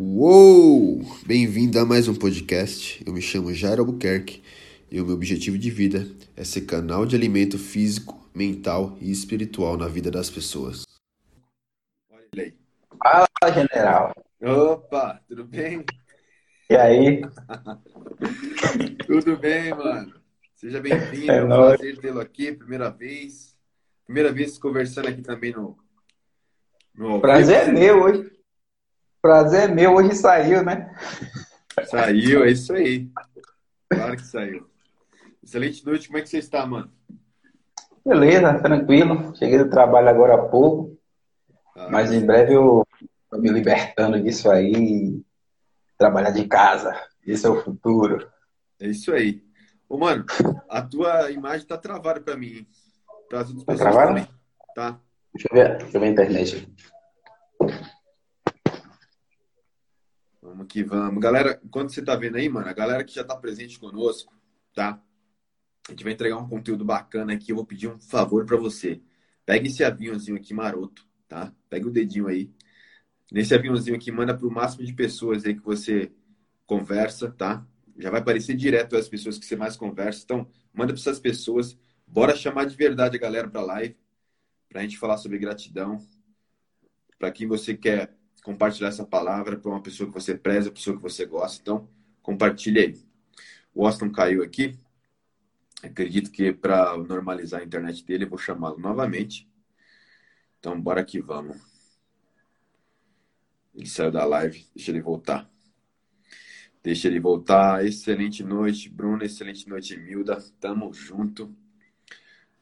Uou! Bem-vindo a mais um podcast. Eu me chamo Jairo Albuquerque e o meu objetivo de vida é ser canal de alimento físico, mental e espiritual na vida das pessoas. Olha aí. Fala, general. Opa, tudo bem? E aí? tudo bem, mano. Seja bem-vindo. É É um prazer tê-lo aqui, primeira vez. Primeira vez conversando aqui também no. no Prazer é meu hoje. Prazer é meu, hoje saiu, né? Saiu, é isso aí. Claro que saiu. Excelente noite, como é que você está, mano? Beleza, tranquilo. Cheguei do trabalho agora há pouco, Ah, mas em breve eu tô me libertando disso aí. e Trabalhar de casa. Esse é o futuro. É isso aí. Ô, mano, a tua imagem tá travada pra mim, hein? Para as outras Tá travada? também. Tá. Deixa eu ver, deixa eu ver a internet. Vamos que vamos. Galera, enquanto você tá vendo aí, mano, a galera que já tá presente conosco, tá? A gente vai entregar um conteúdo bacana aqui. Eu vou pedir um favor pra você. Pega esse aviãozinho aqui maroto, tá? Pega o dedinho aí. Nesse aviãozinho aqui, manda pro máximo de pessoas aí que você conversa, tá? Já vai aparecer direto as pessoas que você mais conversa. Então, manda para essas pessoas. Bora chamar de verdade a galera pra live, pra gente falar sobre gratidão. Pra quem você quer compartilhar essa palavra para uma pessoa que você preza, pessoa que você gosta. Então, compartilhe aí. O Austin caiu aqui. Acredito que para normalizar a internet dele, eu vou chamá-lo novamente. Então, bora que vamos. Ele saiu da live, deixa ele voltar. Deixa ele voltar. Excelente noite, Bruno. Excelente noite, Milda. Tamo junto.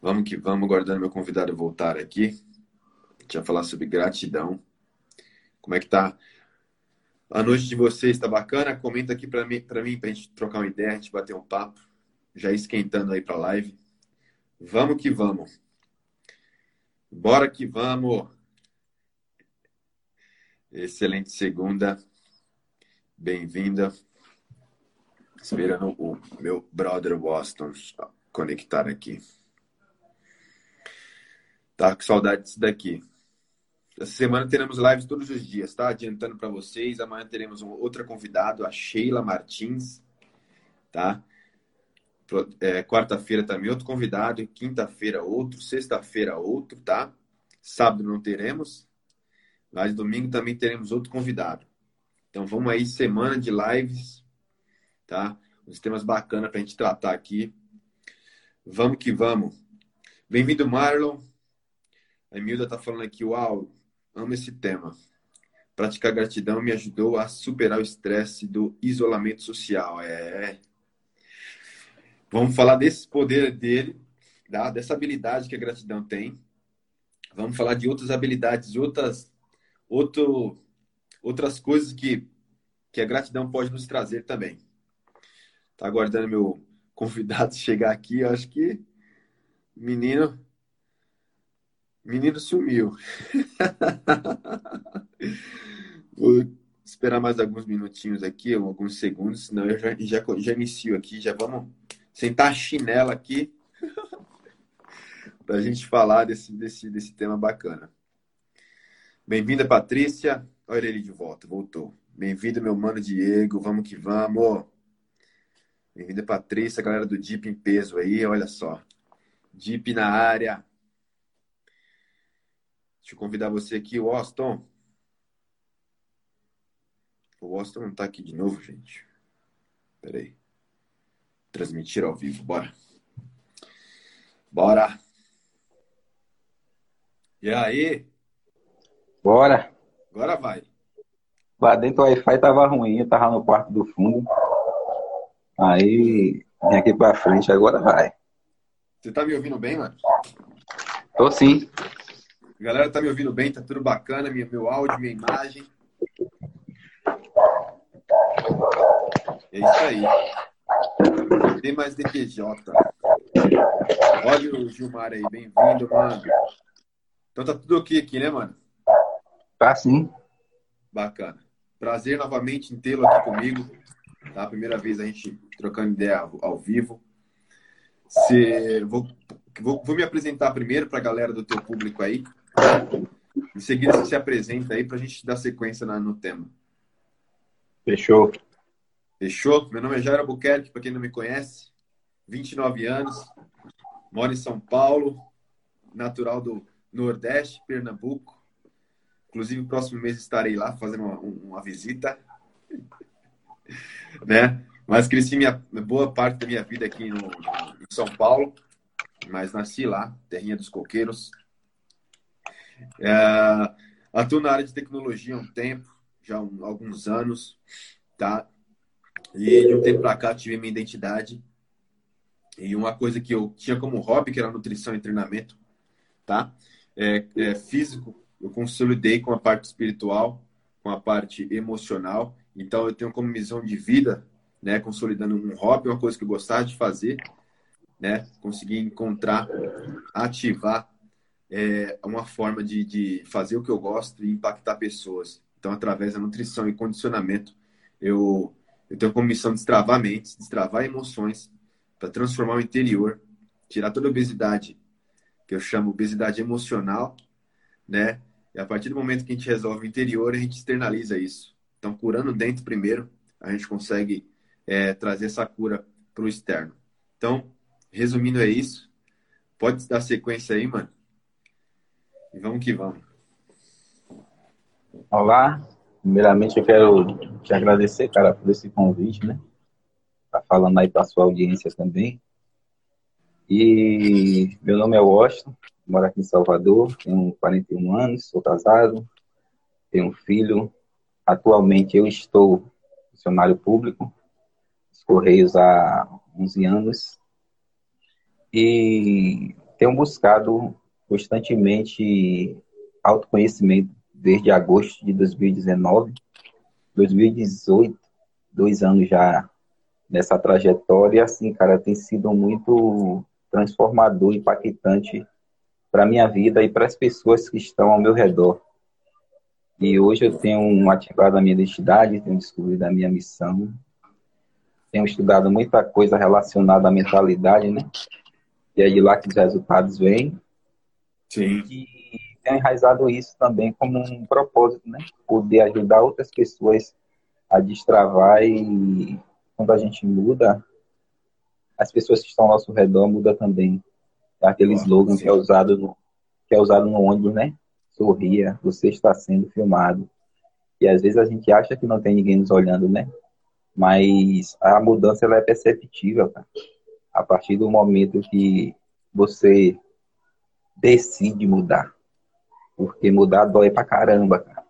Vamos que vamos, aguardando meu convidado voltar aqui. A gente falar sobre gratidão. Como é que tá a noite de vocês? Tá bacana? Comenta aqui pra mim, para mim, pra gente trocar uma ideia, a gente bater um papo. Já esquentando aí pra live. Vamos que vamos. Bora que vamos. Excelente segunda. Bem-vinda. Esperando o meu brother Boston conectar aqui. Tá com saudade disso daqui. Essa semana teremos lives todos os dias, tá? Adiantando para vocês. Amanhã teremos um, outra convidada, a Sheila Martins, tá? É, Quarta-feira também outro convidado, quinta-feira outro, sexta-feira outro, tá? Sábado não teremos, mas domingo também teremos outro convidado. Então vamos aí, semana de lives, tá? Uns temas bacanas pra gente tratar aqui. Vamos que vamos. Bem-vindo, Marlon. A Emilda tá falando aqui, uau, amo esse tema. Praticar gratidão me ajudou a superar o estresse do isolamento social. É. Vamos falar desse poder dele, tá? dessa habilidade que a gratidão tem. Vamos falar de outras habilidades, outras, outro, outras coisas que, que a gratidão pode nos trazer também. Tá aguardando meu convidado chegar aqui. Eu acho que menino Menino sumiu. Vou esperar mais alguns minutinhos aqui, alguns segundos, senão eu já, já, já inicio aqui. Já vamos sentar a chinela aqui para a gente falar desse, desse, desse tema bacana. Bem-vinda, Patrícia. Olha ele de volta, voltou. Bem-vindo, meu mano Diego. Vamos que vamos. Bem-vinda, Patrícia, galera do Deep em peso aí, olha só. Deep na área. Deixa eu convidar você aqui, o Austin. O Austin não tá aqui de novo, gente. Pera aí. Transmitir ao vivo, bora. Bora. E aí? Bora. Agora vai. Lá dentro o Wi-Fi tava ruim, eu tava no quarto do fundo. Aí, vim aqui pra frente, agora vai. Você tá me ouvindo bem, mano? Tô sim. A galera tá me ouvindo bem, tá tudo bacana, minha, meu áudio, minha imagem. É isso aí. Tem mais DPJ. Olha o Gilmar aí, bem-vindo, mano. Então tá tudo ok aqui, né, mano? Tá sim. Bacana. Prazer novamente em tê-lo aqui comigo. Tá? Primeira vez a gente trocando ideia ao, ao vivo. Se, vou, vou, vou me apresentar primeiro para a galera do teu público aí. Em seguida, você se apresenta aí para a gente dar sequência no tema. Fechou. Fechou? Meu nome é Jairo Albuquerque, para quem não me conhece. 29 anos, moro em São Paulo, natural do Nordeste, Pernambuco. Inclusive, no próximo mês estarei lá fazendo uma, uma visita. né? Mas cresci minha boa parte da minha vida aqui no, em São Paulo, mas nasci lá, terrinha dos coqueiros. É, atuo na área de tecnologia há um tempo, já há alguns anos, tá? E de um tempo para cá tive minha identidade. E uma coisa que eu tinha como hobby, que era nutrição e treinamento, tá? É, é físico, eu consolidei com a parte espiritual, com a parte emocional. Então eu tenho como missão de vida, né, consolidando um hobby, uma coisa que eu gostava de fazer, né, conseguir encontrar, ativar é, uma forma de, de fazer o que eu gosto e impactar pessoas. Então, através da nutrição e condicionamento, eu, eu tenho como missão destravar mentes, destravar emoções, para transformar o interior, tirar toda a obesidade, que eu chamo obesidade emocional, né? E a partir do momento que a gente resolve o interior, a gente externaliza isso. Então, curando dentro primeiro, a gente consegue é, trazer essa cura para o externo. Então, resumindo, é isso. Pode dar sequência aí, mano. E vamos que vamos. Olá. Primeiramente, eu quero te agradecer, cara, por esse convite, né? Tá falando aí para sua audiência também. E meu nome é Washington, moro aqui em Salvador, tenho 41 anos, sou casado, tenho um filho. Atualmente eu estou funcionário público, dos Correios há 11 anos, e tenho buscado constantemente autoconhecimento desde agosto de 2019, 2018, dois anos já nessa trajetória, assim, cara, tem sido muito transformador, impactante para minha vida e para as pessoas que estão ao meu redor. E hoje eu tenho ativado a minha identidade, tenho descobrido a minha missão, tenho estudado muita coisa relacionada à mentalidade, né? E é de lá que os resultados vêm. Sim. E tenho enraizado isso também como um propósito, né? Poder ajudar outras pessoas a destravar e quando a gente muda, as pessoas que estão ao nosso redor mudam também. É aquele slogan que é usado no, que é usado no ônibus, né? Sorria, você está sendo filmado. E às vezes a gente acha que não tem ninguém nos olhando, né? Mas a mudança ela é perceptível, cara. A partir do momento que você decide mudar. Porque mudar dói pra caramba, cara.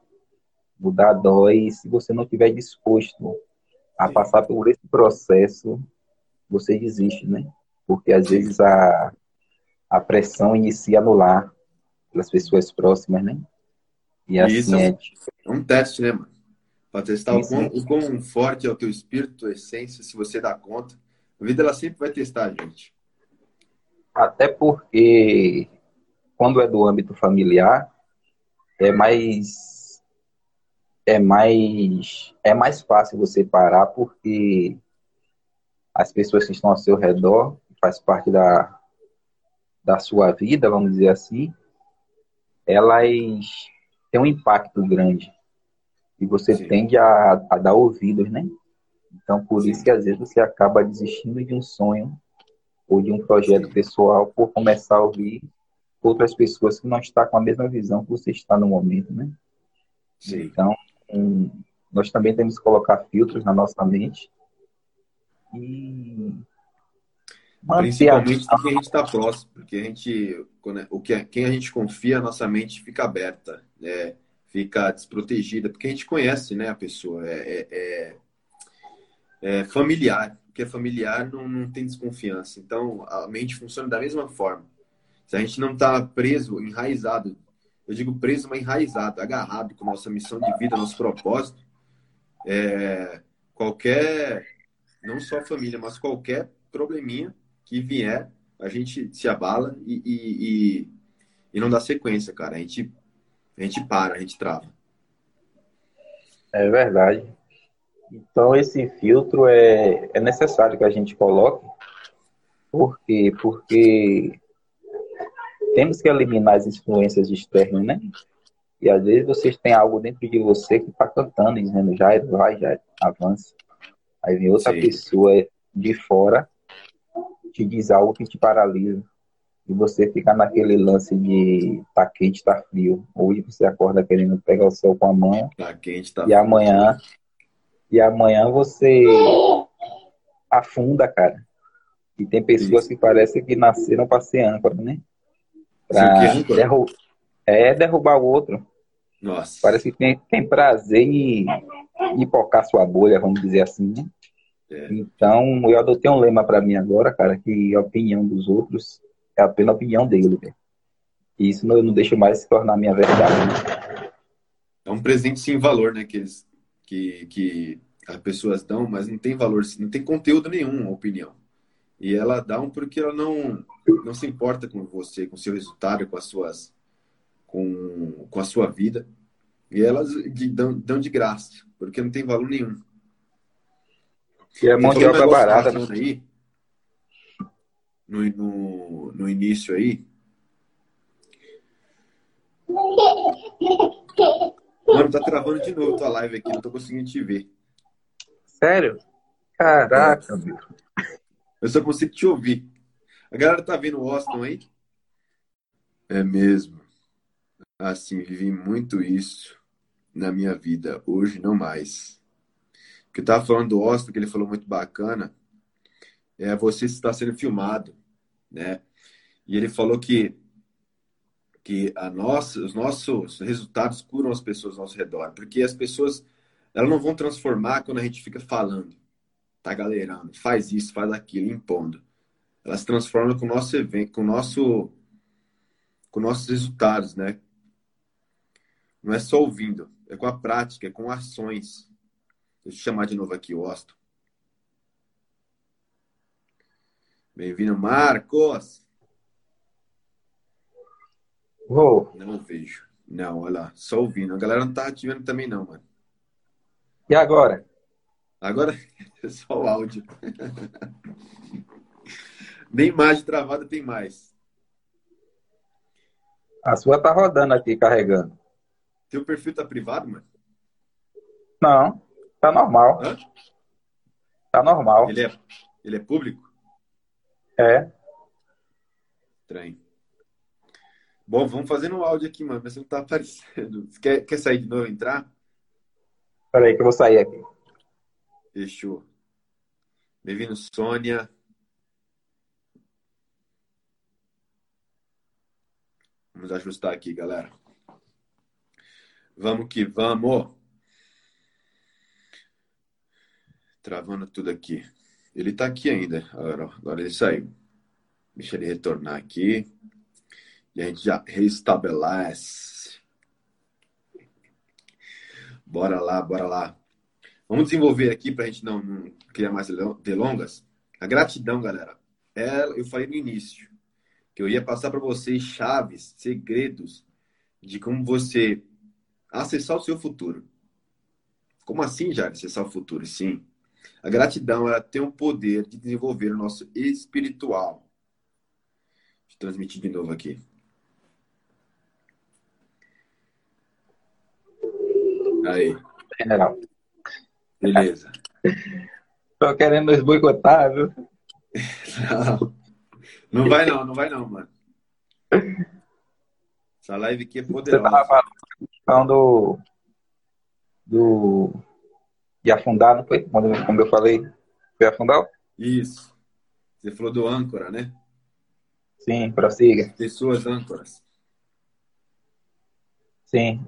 Mudar dói se você não estiver disposto a passar por esse processo, você desiste, né? Porque às vezes a, a pressão inicia no lar, pelas pessoas próximas, né? E assim Isso é, é um teste, né, mano? Para testar o quão, o quão, forte é o teu espírito, tua essência, se você dá conta. A vida ela sempre vai testar, gente. Até porque quando é do âmbito familiar, é mais é mais é mais fácil você parar porque as pessoas que estão ao seu redor faz parte da da sua vida, vamos dizer assim, elas têm um impacto grande e você Sim. tende a, a, dar ouvidos, né? Então, por Sim. isso que às vezes você acaba desistindo de um sonho ou de um projeto Sim. pessoal por começar a ouvir outras pessoas que não estão com a mesma visão que você está no momento, né? Sim. Então, um, nós também temos que colocar filtros na nossa mente e Principalmente a... quem a gente está próximo, porque a gente, quando, o que, quem a gente confia, a nossa mente fica aberta, né? fica desprotegida, porque a gente conhece né, a pessoa, é, é, é, é familiar, porque é familiar não, não tem desconfiança. Então a mente funciona da mesma forma. Se a gente não está preso, enraizado eu digo preso, mas enraizado, agarrado com nossa missão de vida, nosso propósito, é, qualquer, não só família, mas qualquer probleminha que vier, a gente se abala e, e, e, e não dá sequência, cara. A gente, a gente para, a gente trava. É verdade. Então, esse filtro é, é necessário que a gente coloque. Por quê? Porque temos que eliminar as influências externas, né? E às vezes vocês têm algo dentro de você que está cantando, dizendo, já vai, já avança. Aí vem outra Sim. pessoa de fora, te diz algo que te paralisa. E você fica naquele lance de tá quente, tá frio. Hoje você acorda querendo pegar o céu com a mão. Tá quente, tá E frio. amanhã. E amanhã você afunda, cara. E tem pessoas Isso. que parecem que nasceram para ser âncora, né? Pra derru é derrubar o outro. Nossa. Parece que tem, tem prazer em, em pocar sua bolha, vamos dizer assim, né? É. Então, eu adotei um lema para mim agora, cara, que a opinião dos outros é apenas a opinião dele. Véio. E isso não, não deixa mais se tornar minha verdade. É um presente sem valor, né? Que, eles, que, que as pessoas dão, mas não tem valor, não tem conteúdo nenhum a opinião. E ela dá um porque ela não, não se importa com você, com o seu resultado, com as suas. com, com a sua vida. E elas dão, dão de graça, porque não tem valor nenhum. Que é mão de obra barata. Né? Aí, no, no, no início aí. Mano, tá travando de novo tua live aqui, não tô conseguindo te ver. Sério? Caraca, meu. Eu só consigo te ouvir. A galera tá vendo o Austin aí? É mesmo. Assim, vivi muito isso na minha vida. Hoje não mais. Que eu tava falando do Austin, que ele falou muito bacana, é você está sendo filmado, né? E ele falou que que a nossa, os nossos resultados curam as pessoas ao nosso redor, porque as pessoas elas não vão transformar quando a gente fica falando, tá galerando, faz isso, faz aquilo, impondo. Elas se transformam com o nosso evento, com o nosso com nossos resultados, né? Não é só ouvindo, é com a prática, é com ações. Deixa eu chamar de novo aqui o Austin. Bem-vindo, Marcos. Oh. Não vejo. Não, olha lá, só ouvindo. A galera não tá ativando também não, mano. E agora? Agora é só o áudio. Nem imagem travada tem mais. A sua tá rodando aqui, carregando. Teu perfil tá privado, mano? Não, tá normal. Hã? Tá normal. Ele é, ele é público? É. Estranho. Bom, vamos fazer no áudio aqui, mano. Mas não tá aparecendo. Você quer, quer sair de novo entrar? Peraí que eu vou sair aqui. Fechou. Bem-vindo, Sônia. Vamos ajustar aqui, galera. Vamos que vamos. Travando tudo aqui. Ele está aqui ainda. Agora, agora ele saiu. Deixa ele retornar aqui. E a gente já restabelece. Bora lá, bora lá. Vamos desenvolver aqui para a gente não, não, criar mais delongas. A gratidão, galera. É, eu falei no início que eu ia passar para vocês chaves, segredos de como você acessar o seu futuro. Como assim, já acessar o futuro? Sim. A gratidão ela tem o poder de desenvolver o nosso espiritual. Deixa eu transmitir de novo aqui. Aí. General. Beleza. Tô querendo nos boicotar, viu? Não. Não vai não, não vai não, mano. Essa live aqui é poderosa. Você tava falando do, do e afundar, não foi? Como eu falei, foi afundar? Isso. Você falou do âncora, né? Sim, prossiga. Pessoas âncoras. Sim.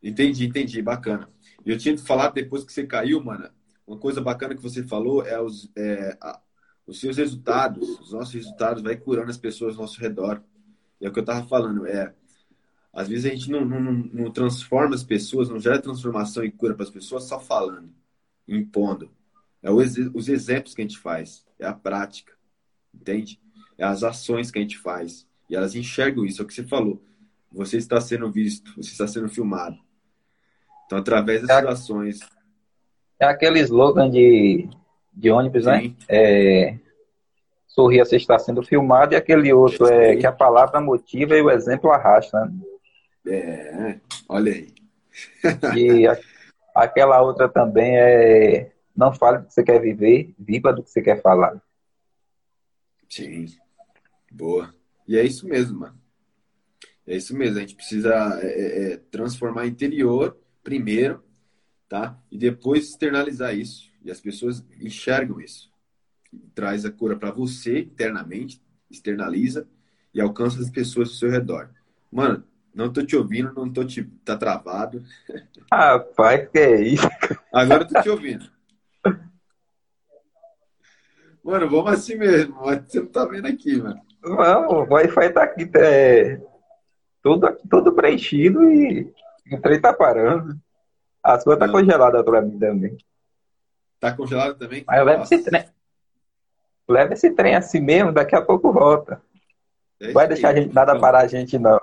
Entendi, entendi. Bacana. Eu tinha te falado depois que você caiu, mano. Uma coisa bacana que você falou é os, é, a, os seus resultados, os nossos resultados, vai curando as pessoas ao nosso redor. E é o que eu tava falando. É, às vezes a gente não, não, não transforma as pessoas, não gera transformação e cura para as pessoas só falando, impondo. É os, os exemplos que a gente faz, é a prática, entende? É as ações que a gente faz. E elas enxergam isso, é o que você falou. Você está sendo visto, você está sendo filmado. Então, através dessas é, ações. É aquele slogan de, de ônibus, né? Sim. né? É, sorria, você está sendo filmado, e aquele outro é que a palavra motiva e o exemplo arrasta. Né? É, olha aí. E a, aquela outra também é não fale do que você quer viver, viva do que você quer falar. Sim. Boa. E é isso mesmo, mano. É isso mesmo. A gente precisa é, é, é transformar interior primeiro, tá? E depois externalizar isso. E as pessoas enxergam isso. Traz a cura para você internamente, externaliza e alcança as pessoas ao seu redor. Mano, não tô te ouvindo, não tô te. Tá travado. Rapaz, que é isso? Agora eu tô te ouvindo. Mano, vamos assim mesmo. Você não tá vendo aqui, mano. Não, o Wi-Fi tá aqui, é, tudo, tudo preenchido e o trem tá parando. As coisas tá congeladas pra mim também. Tá congelado também? Mas leva esse trem. Leva esse trem assim mesmo, daqui a pouco volta. É Vai deixar aí, a gente nada parar a gente, não.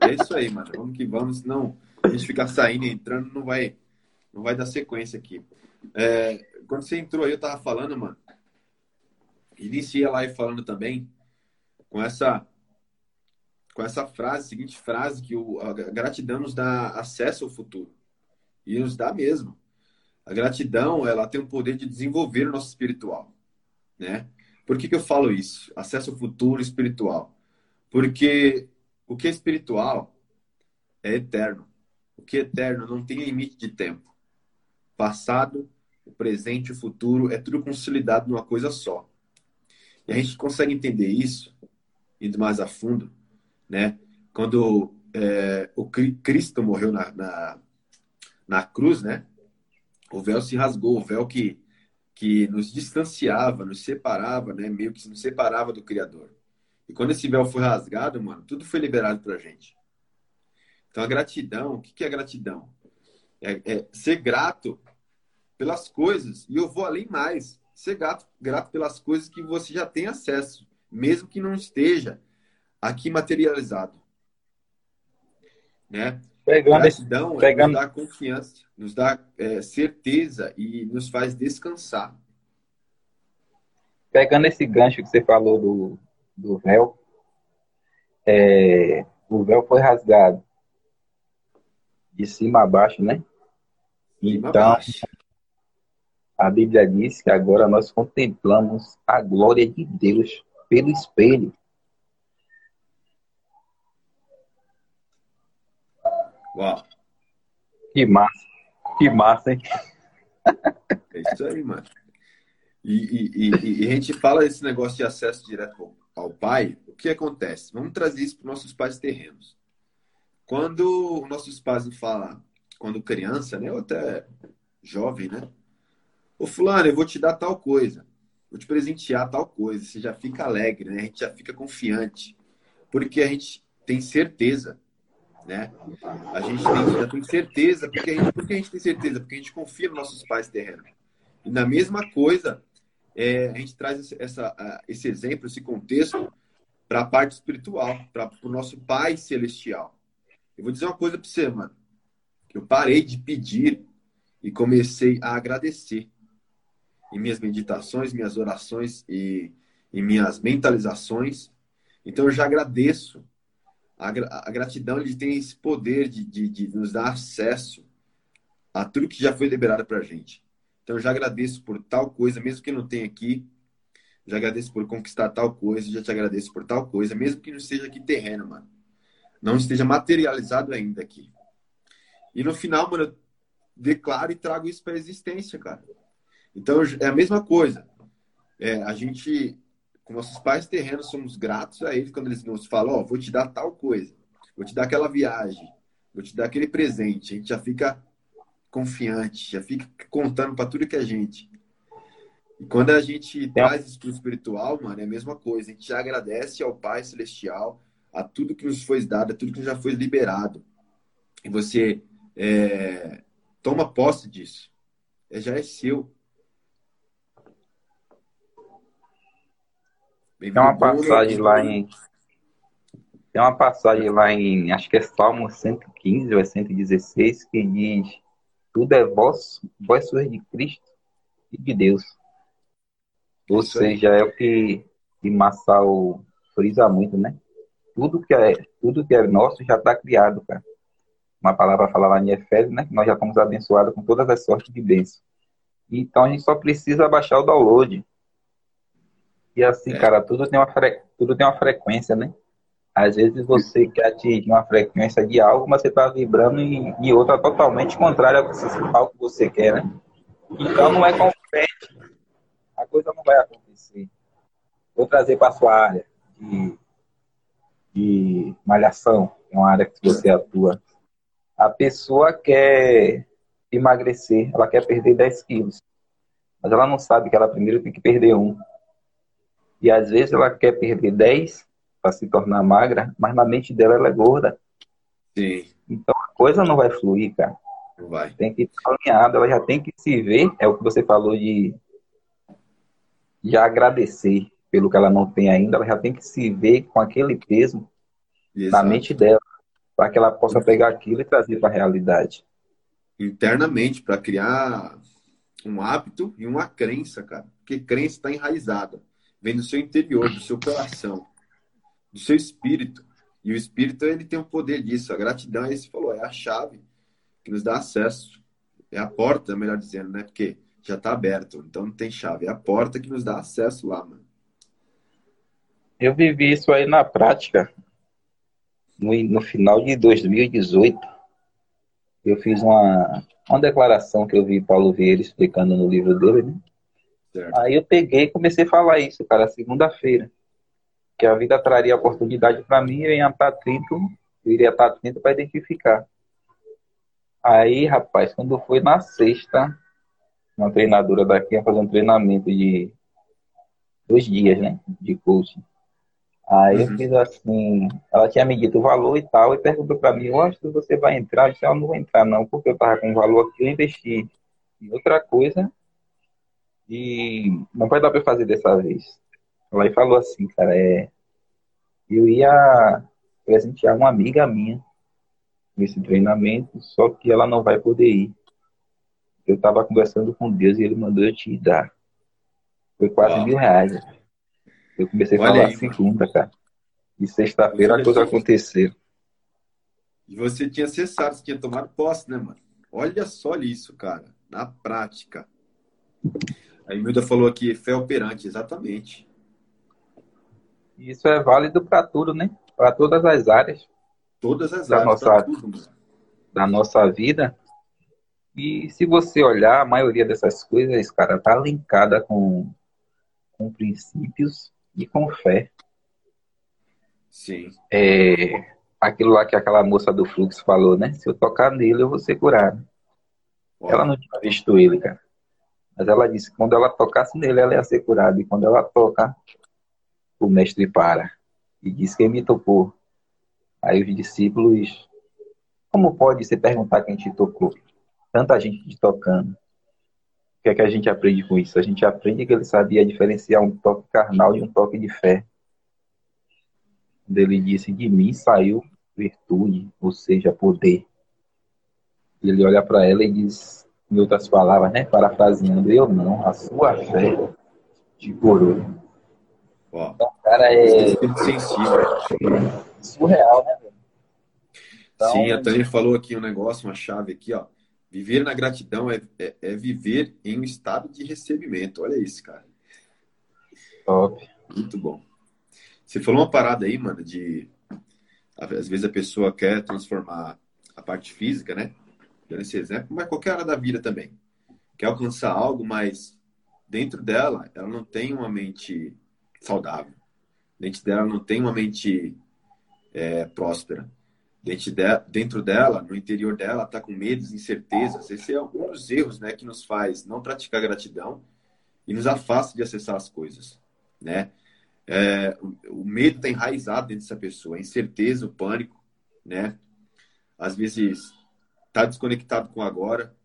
É isso aí, mano. Vamos que vamos, senão a gente ficar saindo e entrando, não vai, não vai dar sequência aqui. É, quando você entrou aí, eu tava falando, mano. Iniciei a live falando também com essa com essa frase, seguinte frase que o, a gratidão nos dá acesso ao futuro. E nos dá mesmo. A gratidão, ela tem o poder de desenvolver o nosso espiritual, né? Por que, que eu falo isso? Acesso ao futuro espiritual. Porque o que é espiritual é eterno. O que é eterno não tem limite de tempo. Passado, o presente o futuro é tudo consolidado numa coisa só. E a gente consegue entender isso, indo mais a fundo, né? Quando é, o Cristo morreu na, na, na cruz, né? O véu se rasgou, o véu que, que nos distanciava, nos separava, né? Meio que nos separava do Criador. E quando esse véu foi rasgado, mano, tudo foi liberado pra gente. Então a gratidão, o que é gratidão? É, é ser grato pelas coisas. E eu vou além mais. Ser grato, grato pelas coisas que você já tem acesso, mesmo que não esteja aqui materializado. Né? Pegando Gratidão esse, pegando... nos dá confiança, nos dá é, certeza e nos faz descansar. Pegando esse gancho que você falou do, do véu, é, o véu foi rasgado de cima a baixo, né? Então, a Bíblia diz que agora nós contemplamos a glória de Deus pelo espelho. Uau. Que massa. Que massa, hein? É isso aí, mano. E, e, e, e, a gente fala desse negócio de acesso direto ao pai. O que acontece? Vamos trazer isso para nossos pais terrenos. Quando nossos pais nos falam, quando criança, né, ou até jovem, né? Ô fulano, eu vou te dar tal coisa. Vou te presentear tal coisa. Você já fica alegre, né? A gente já fica confiante. Porque a gente tem certeza né? A gente tem, já tem certeza, porque a gente, por que a gente tem certeza? Porque a gente confia nos nossos pais terrenos. E na mesma coisa, é, a gente traz essa, esse exemplo, esse contexto para a parte espiritual, para o nosso Pai Celestial. Eu vou dizer uma coisa para você, mano. Eu parei de pedir e comecei a agradecer em minhas meditações, minhas orações e em minhas mentalizações. Então eu já agradeço a, a gratidão ele tem esse poder de, de, de, nos dar acesso a tudo que já foi liberado para a gente. Então, eu já agradeço por tal coisa, mesmo que não tenha aqui. Já agradeço por conquistar tal coisa. Já te agradeço por tal coisa, mesmo que não esteja aqui terreno, mano. Não esteja materializado ainda aqui. E no final, mano, eu declaro e trago isso para a existência, cara. Então, é a mesma coisa. É, a gente com nossos pais terrenos, somos gratos a eles quando eles nos falam: Ó, oh, vou te dar tal coisa, vou te dar aquela viagem, vou te dar aquele presente. A gente já fica confiante, já fica contando para tudo que a gente. E quando a gente é. traz isso para o espiritual, mano, é a mesma coisa. A gente já agradece ao Pai Celestial a tudo que nos foi dado, a tudo que já foi liberado. E você é, toma posse disso. É, já é seu. Tem uma passagem lá em. Tem uma passagem lá em. Acho que é Salmo 115 ou é 116 que diz: Tudo é vós, vós sois de Cristo e de Deus. Ou seja, é o que, que Massal frisa muito, né? tudo que é, tudo que é nosso já está criado, cara. Uma palavra fala lá em Efésios, né? Nós já estamos abençoados com todas as sortes de bênçãos. Então a gente só precisa baixar o download. E assim, é. cara, tudo tem, uma fre... tudo tem uma frequência, né? Às vezes você quer atingir uma frequência de algo, mas você está vibrando em, em outra totalmente contrária ao que você quer, né? Então não é concorrente. A coisa não vai acontecer. Vou trazer para a sua área de, de malhação, é uma área que você atua. A pessoa quer emagrecer, ela quer perder 10 quilos. Mas ela não sabe que ela primeiro tem que perder um. E às vezes ela quer perder 10 para se tornar magra, mas na mente dela ela é gorda. Sim. Então a coisa não vai fluir, cara. Não vai. Tem que estar alinhado, ela já tem que se ver, é o que você falou de já agradecer pelo que ela não tem ainda, ela já tem que se ver com aquele peso Exato. na mente dela, para que ela possa pegar aquilo e trazer para a realidade internamente para criar um hábito e uma crença, cara. Porque crença está enraizada, vem do seu interior, do seu coração, do seu espírito. E o espírito ele tem o poder disso. A gratidão, aí você falou, é a chave que nos dá acesso. É a porta, melhor dizendo, né? Porque já está aberto, então não tem chave. É a porta que nos dá acesso lá, mano. Eu vivi isso aí na prática no, no final de 2018 eu fiz uma, uma declaração que eu vi Paulo Vieira explicando no livro dele, né? Certo. Aí eu peguei e comecei a falar isso, cara, segunda-feira. Que a vida traria oportunidade para mim, eu ia estar atento, eu iria estar atento para identificar. Aí, rapaz, quando foi na sexta, uma treinadora daqui ia fazer um treinamento de dois dias, né? De coaching. Aí uhum. eu fiz assim, ela tinha medido o valor e tal, e perguntou para mim, eu acho que você vai entrar? Eu disse, eu não vou entrar não, porque eu tava com um valor aqui, eu investi em outra coisa e não vai dar para fazer dessa vez. Ela falou assim, cara, é, eu ia presentear uma amiga minha nesse treinamento, só que ela não vai poder ir. Eu tava conversando com Deus e ele mandou eu te dar. Foi quase mil reais. Eu comecei a falar aí, segunda, cara. E sexta-feira a coisa aconteceu. E você tinha cessado, você tinha tomado posse, né, mano? Olha só isso, cara. Na prática. A Emilda falou aqui, fé operante, exatamente. Isso é válido para tudo, né? Para todas as áreas. Todas as da áreas, nossa, tudo, da nossa vida. E se você olhar, a maioria dessas coisas, cara, tá linkada com, com princípios e com fé. Sim. É, aquilo lá que aquela moça do fluxo falou, né? Se eu tocar nele, eu vou ser curado. Ela não tinha visto ele, cara. Mas ela disse que quando ela tocasse nele, ela ia ser curada. E quando ela toca, o mestre para. E diz quem me tocou. Aí os discípulos, como pode você perguntar quem te tocou? Tanta gente te tocando. O que é que a gente aprende com isso? A gente aprende que ele sabia diferenciar um toque carnal de um toque de fé. Quando ele disse: De mim saiu virtude, ou seja, poder. Ele olha para ela e diz, em outras palavras, né, parafraseando: Eu não, a sua fé te curou. Então, cara, é. Sensível. Surreal, né, velho? Então, Sim, a Tânia falou aqui um negócio, uma chave aqui, ó. Viver na gratidão é, é, é, viver em um estado de recebimento. Olha isso, cara. Top. Muito bom. Você falou uma parada aí, mano, de. Às vezes a pessoa quer transformar a parte física, né? Dando esse exemplo, mas qualquer área da vida também. Quer alcançar algo, mas dentro dela, ela não tem uma mente saudável. Dentro dela, não tem uma mente é, próspera dentro dela, no interior dela, está com medos, incertezas. Esse é um dos erros né, que nos faz não praticar gratidão e nos afasta de acessar as coisas. Né? É, o medo está enraizado dentro dessa pessoa, a incerteza, o pânico. Né? Às vezes está desconectado com agora,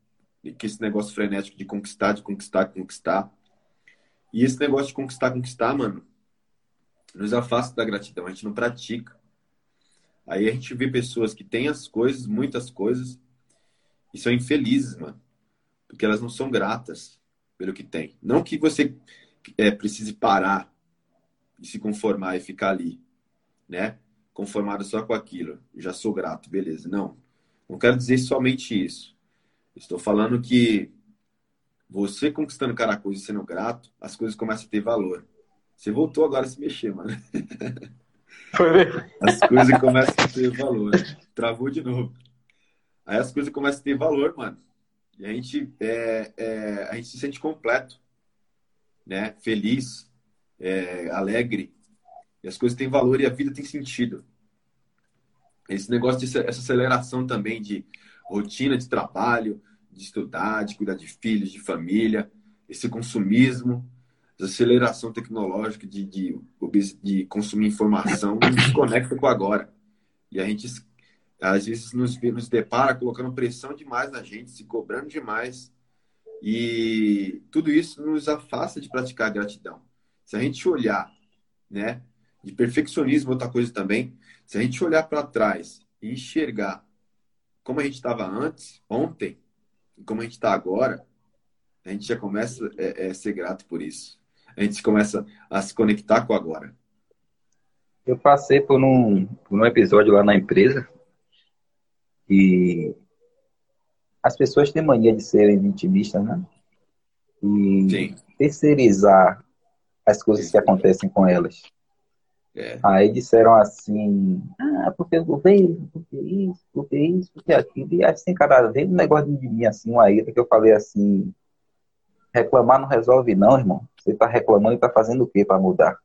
e que esse negócio frenético de conquistar, de conquistar, conquistar. E esse negócio de conquistar, conquistar, mano, nos afasta da gratidão. A gente não pratica. Aí a gente vê pessoas que têm as coisas, muitas coisas, e são infelizes, mano. Porque elas não são gratas pelo que tem. Não que você é, precise parar de se conformar e ficar ali, né? conformado só com aquilo. Já sou grato, beleza. Não. Não quero dizer somente isso. Estou falando que você conquistando cada coisa e sendo grato, as coisas começam a ter valor. Você voltou agora a se mexer, mano. Foi mesmo. As coisas começam a ter valor. Travou de novo. Aí as coisas começam a ter valor, mano. E a gente, é, é, a gente se sente completo, né? Feliz, é, alegre. E as coisas têm valor e a vida tem sentido. Esse negócio de essa aceleração também de rotina de trabalho, de estudar, de cuidar de filhos, de família, esse consumismo, essa aceleração tecnológica de, de, de consumir informação, desconecta com agora. E a gente às vezes nos, nos depara colocando pressão demais na gente, se cobrando demais. E tudo isso nos afasta de praticar gratidão. Se a gente olhar, né, de perfeccionismo, outra coisa também, se a gente olhar para trás e enxergar como a gente estava antes, ontem, e como a gente está agora, a gente já começa a é, é, ser grato por isso. A gente começa a se conectar com agora. Eu passei por um, por um episódio lá na empresa e as pessoas têm mania de serem vitimistas, né? E Sim. terceirizar as coisas Sim. que acontecem com elas. É. Aí disseram assim, ah, porque o governo, porque isso, porque isso, porque aquilo. E assim, cada vez um negócio de mim, assim, uma ida que eu falei assim, reclamar não resolve não, irmão. Você tá reclamando e tá fazendo o quê para mudar?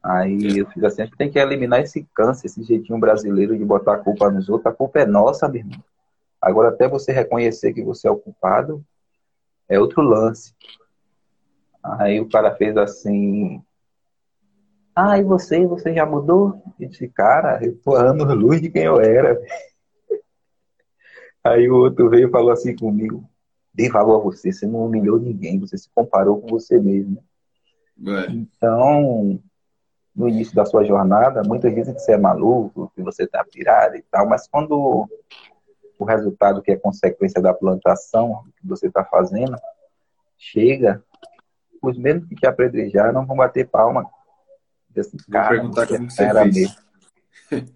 Aí eu fiz assim, a gente tem que eliminar esse câncer, esse jeitinho brasileiro de botar a culpa nos outros. A culpa é nossa, meu irmão. Agora, até você reconhecer que você é o culpado, é outro lance. Aí o cara fez assim. Ah, e você? Você já mudou? Eu disse, cara, eu tô anos luz de quem eu era. Aí o outro veio e falou assim comigo: dê valor a você, você não humilhou ninguém, você se comparou com você mesmo. É. Então, no início da sua jornada, muitas dizem que você é maluco, que você está pirado e tal, mas quando o resultado que é consequência da plantação que você está fazendo chega, os mesmos que te apedrejaram vão bater palma. Assim, Vou perguntar como você fez. Mesmo.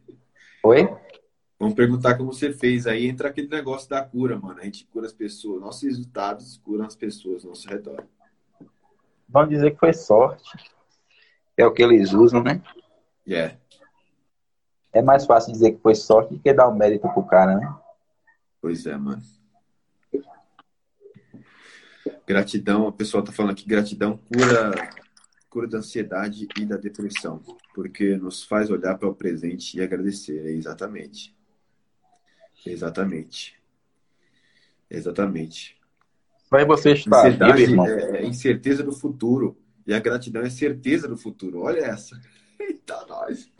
Oi? Vamos perguntar como você fez. Aí entra aquele negócio da cura, mano. A gente cura as pessoas. Nossos resultados curam as pessoas ao nosso redor. Vamos dizer que foi sorte. É o que eles usam, né? Yeah. É mais fácil dizer que foi sorte do que dar o um mérito pro cara, né? Pois é, mano. Gratidão, o pessoal tá falando aqui, gratidão cura, cura da ansiedade e da depressão, porque nos faz olhar para o presente e agradecer, é exatamente. Exatamente. Exatamente. Vai você estar Ansiedade vivo, é, é incerteza do futuro. E a gratidão é certeza do futuro. Olha essa. Eita, nós.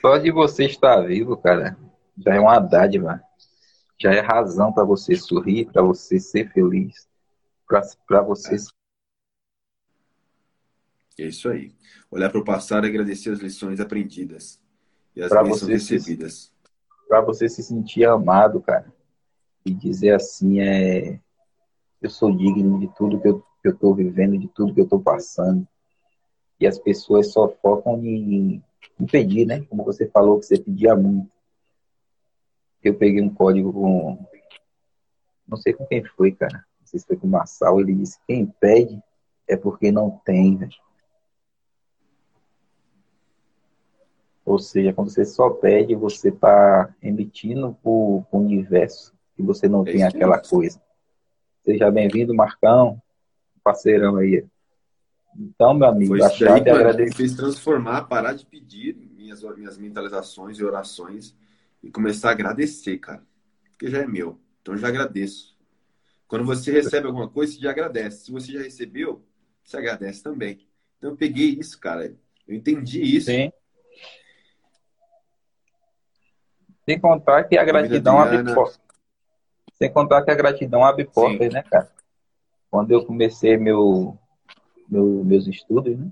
Só de você estar vivo, cara, já é uma dádiva. Já é razão para você sorrir, para você ser feliz, para você. É. é isso aí. Olhar para o passado e agradecer as lições aprendidas e as bênçãos recebidas. Para você se sentir amado, cara. E dizer assim, é, eu sou digno de tudo que eu que eu estou vivendo, de tudo que eu estou passando. E as pessoas só focam em, em pedir, né? Como você falou que você pedia muito. Eu peguei um código com. Não sei com quem foi, cara. Não sei se foi com o Massal. Ele disse: quem pede é porque não tem, velho. Ou seja, quando você só pede, você está emitindo para o universo que você não é tem aquela coisa. Seja bem-vindo, Marcão parceirão aí. Então, meu amigo, Foi a chave daí, é agradecer. Me fez transformar, parar de pedir minhas, minhas mentalizações e orações e começar a agradecer, cara. Porque já é meu. Então, eu já agradeço. Quando você recebe alguma coisa, você já agradece. Se você já recebeu, você agradece também. Então, eu peguei isso, cara. Eu entendi isso. Sim. Sem contar que a gratidão abre portas. Sem contar que a gratidão abre portas, né, cara? quando eu comecei meu, meu, meus estudos, né?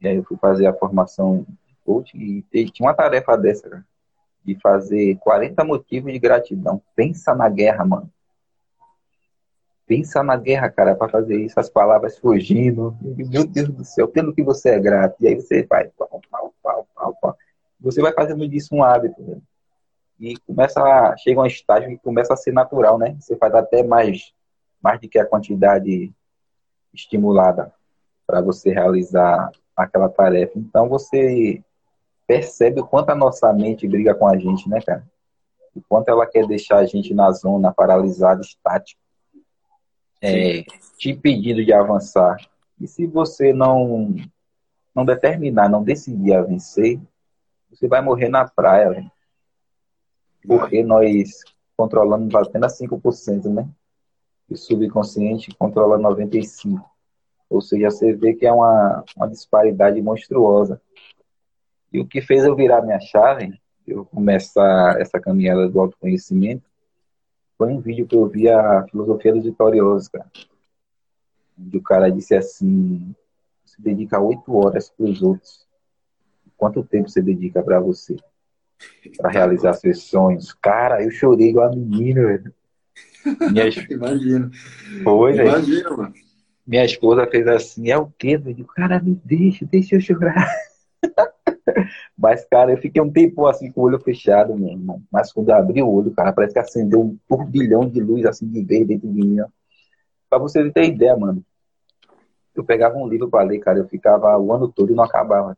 E aí eu fui fazer a formação de coaching e tinha uma tarefa dessa, cara, de fazer 40 motivos de gratidão. Pensa na guerra, mano. Pensa na guerra, cara, para fazer isso, as palavras fugindo. Meu Deus do céu, pelo que você é grato. E aí você vai, pau, pau, pau, pau, tal. Você vai fazendo disso um hábito, velho. E começa a, chega um estágio que começa a ser natural, né? Você faz até mais, mais do que a quantidade estimulada para você realizar aquela tarefa. Então você percebe o quanto a nossa mente briga com a gente, né, cara? O quanto ela quer deixar a gente na zona paralisada, estática, é, te impedindo de avançar. E se você não não determinar, não decidir a vencer, você vai morrer na praia, velho. Porque nós controlamos apenas 5%, né? E o subconsciente controla 95%. Ou seja, você vê que é uma, uma disparidade monstruosa. E o que fez eu virar minha chave, eu começar essa caminhada do autoconhecimento, foi um vídeo que eu vi a Filosofia dos Vitoriosos, cara. Onde o cara disse assim, se dedica oito horas para os outros. Quanto tempo você dedica para você? Para realizar seus sonhos? Cara, eu chorei igual a menina, velho. Minha... Imagino. Foi, Imagino, mano. Minha esposa fez assim, é o quê? Cara, me deixa, deixa eu chorar. Mas, cara, eu fiquei um tempo assim com o olho fechado, meu irmão. Mas quando eu abri o olho, cara, parece que acendeu um turbilhão de luz assim de verde dentro de mim. Ó. Pra você ter ideia, mano. Eu pegava um livro para ler, cara, eu ficava o ano todo e não acabava.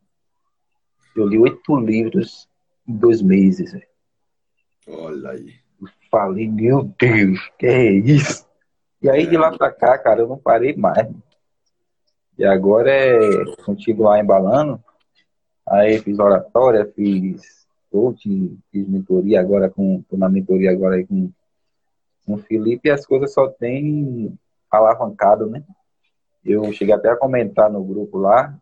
Eu li oito livros em dois meses. Véio. Olha aí. Eu falei, meu Deus, que é isso? E aí de lá pra cá, cara, eu não parei mais. E agora é continuar embalando. Aí fiz oratória, fiz coaching, fiz mentoria agora com, tô na mentoria agora aí com, com o Felipe e as coisas só tem alavancado, né? Eu cheguei até a comentar no grupo lá,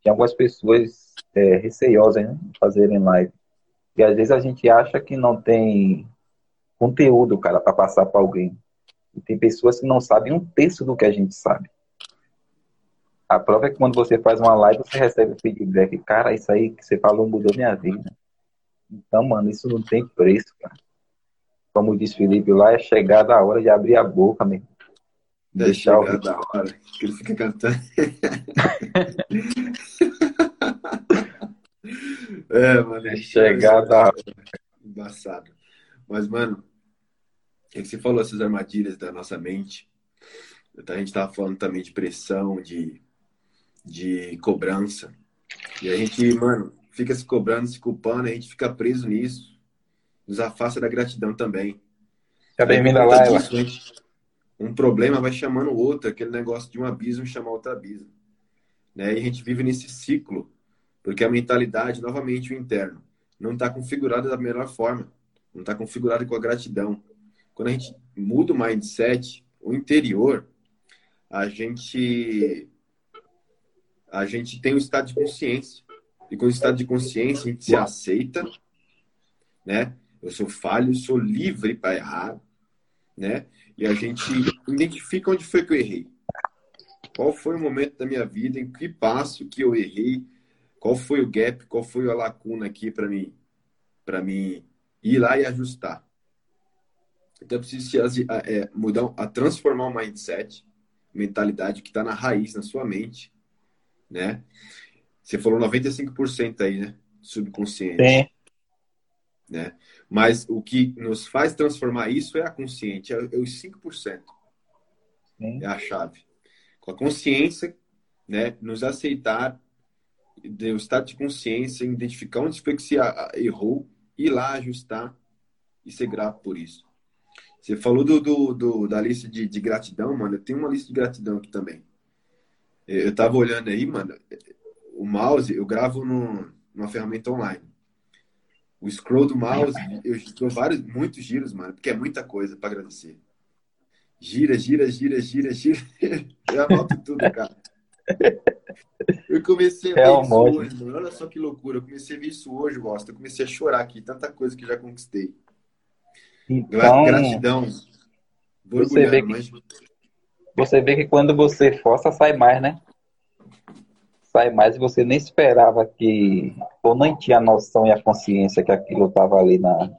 tinha algumas pessoas é, receiosas né, fazerem live. E às vezes a gente acha que não tem conteúdo, cara, para passar para alguém. E tem pessoas que não sabem um terço do que a gente sabe. A prova é que quando você faz uma live, você recebe feedback. Cara, isso aí que você falou mudou minha vida. Então, mano, isso não tem preço, cara. Como diz Felipe lá, é chegada a hora de abrir a boca, mesmo. É deixar o da hora que ele fica cantando. é, mano. É chegar da hora. Embaçado. Mas, mano, é que você falou essas armadilhas da nossa mente. A gente tava falando também de pressão, de, de cobrança. E a gente, mano, fica se cobrando, se culpando, a gente fica preso nisso. Nos afasta da gratidão também. Seja bem-vinda lá, disso, um problema vai chamando o outro, aquele negócio de um abismo chamar outro abismo. Né? E a gente vive nesse ciclo, porque a mentalidade, novamente, o interno, não está configurada da melhor forma, não está configurada com a gratidão. Quando a gente muda o mindset, o interior, a gente a gente tem um estado de consciência. E com o estado de consciência, a gente se aceita, né? Eu sou falho, sou livre para errar, né? E a gente identifica onde foi que eu errei. Qual foi o momento da minha vida, em que passo que eu errei, qual foi o gap, qual foi a lacuna aqui para mim, para mim ir lá e ajustar. Então eu preciso é, mudar, a transformar o mindset, mentalidade que está na raiz, na sua mente, né? Você falou 95% aí, né? Subconsciente. Sim. Né? Mas o que nos faz transformar isso é a consciente, é, é os 5%. Sim. É a chave. Com a consciência, né, nos aceitar, o estado de consciência, identificar onde foi que se errou, ir lá ajustar e ser grato por isso. Você falou do, do, do da lista de, de, gratidão, mano. Eu tenho uma lista de gratidão aqui também. Eu tava olhando aí, mano. O mouse, eu gravo no, numa ferramenta online. O scroll do mouse, eu dou vários, muitos giros, mano, porque é muita coisa para agradecer. Gira, gira, gira, gira, gira. Eu anoto tudo, cara. Eu comecei a ver é isso hoje, mano. Olha só que loucura. Eu comecei a ver isso hoje, gosto. Eu comecei a chorar aqui. Tanta coisa que já conquistei. Então, Gratidão. Você vê, que, mas... você vê que quando você força, sai mais, né? sai mais e você nem esperava que, ou nem tinha a noção e a consciência que aquilo estava ali na,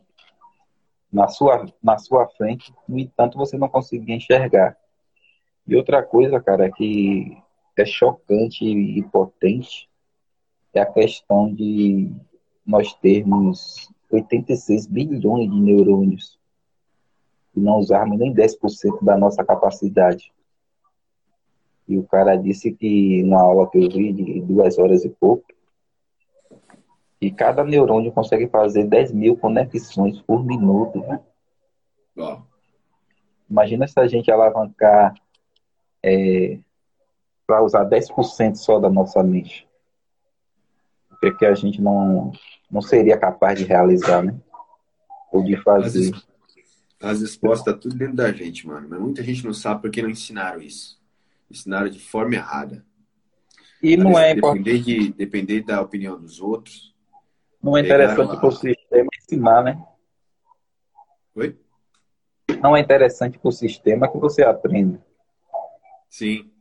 na, sua, na sua frente, no entanto você não conseguia enxergar. E outra coisa, cara, que é chocante e potente, é a questão de nós termos 86 bilhões de neurônios e não usarmos nem 10% da nossa capacidade. E o cara disse que na aula que eu vi, de duas horas e pouco, que cada neurônio consegue fazer 10 mil conexões por minuto. Né? Imagina se a gente alavancar é, para usar 10% só da nossa mente. O que, é que a gente não, não seria capaz de realizar, né? Ou de fazer. As, as respostas tá tudo dentro da gente, mano. Mas muita gente não sabe porque não ensinaram isso. Ensinaram de forma errada. E não é importante. De, depender da opinião dos outros. Não é interessante para o sistema ensinar, né? Oi? Não é interessante para o sistema que você aprenda. Sim.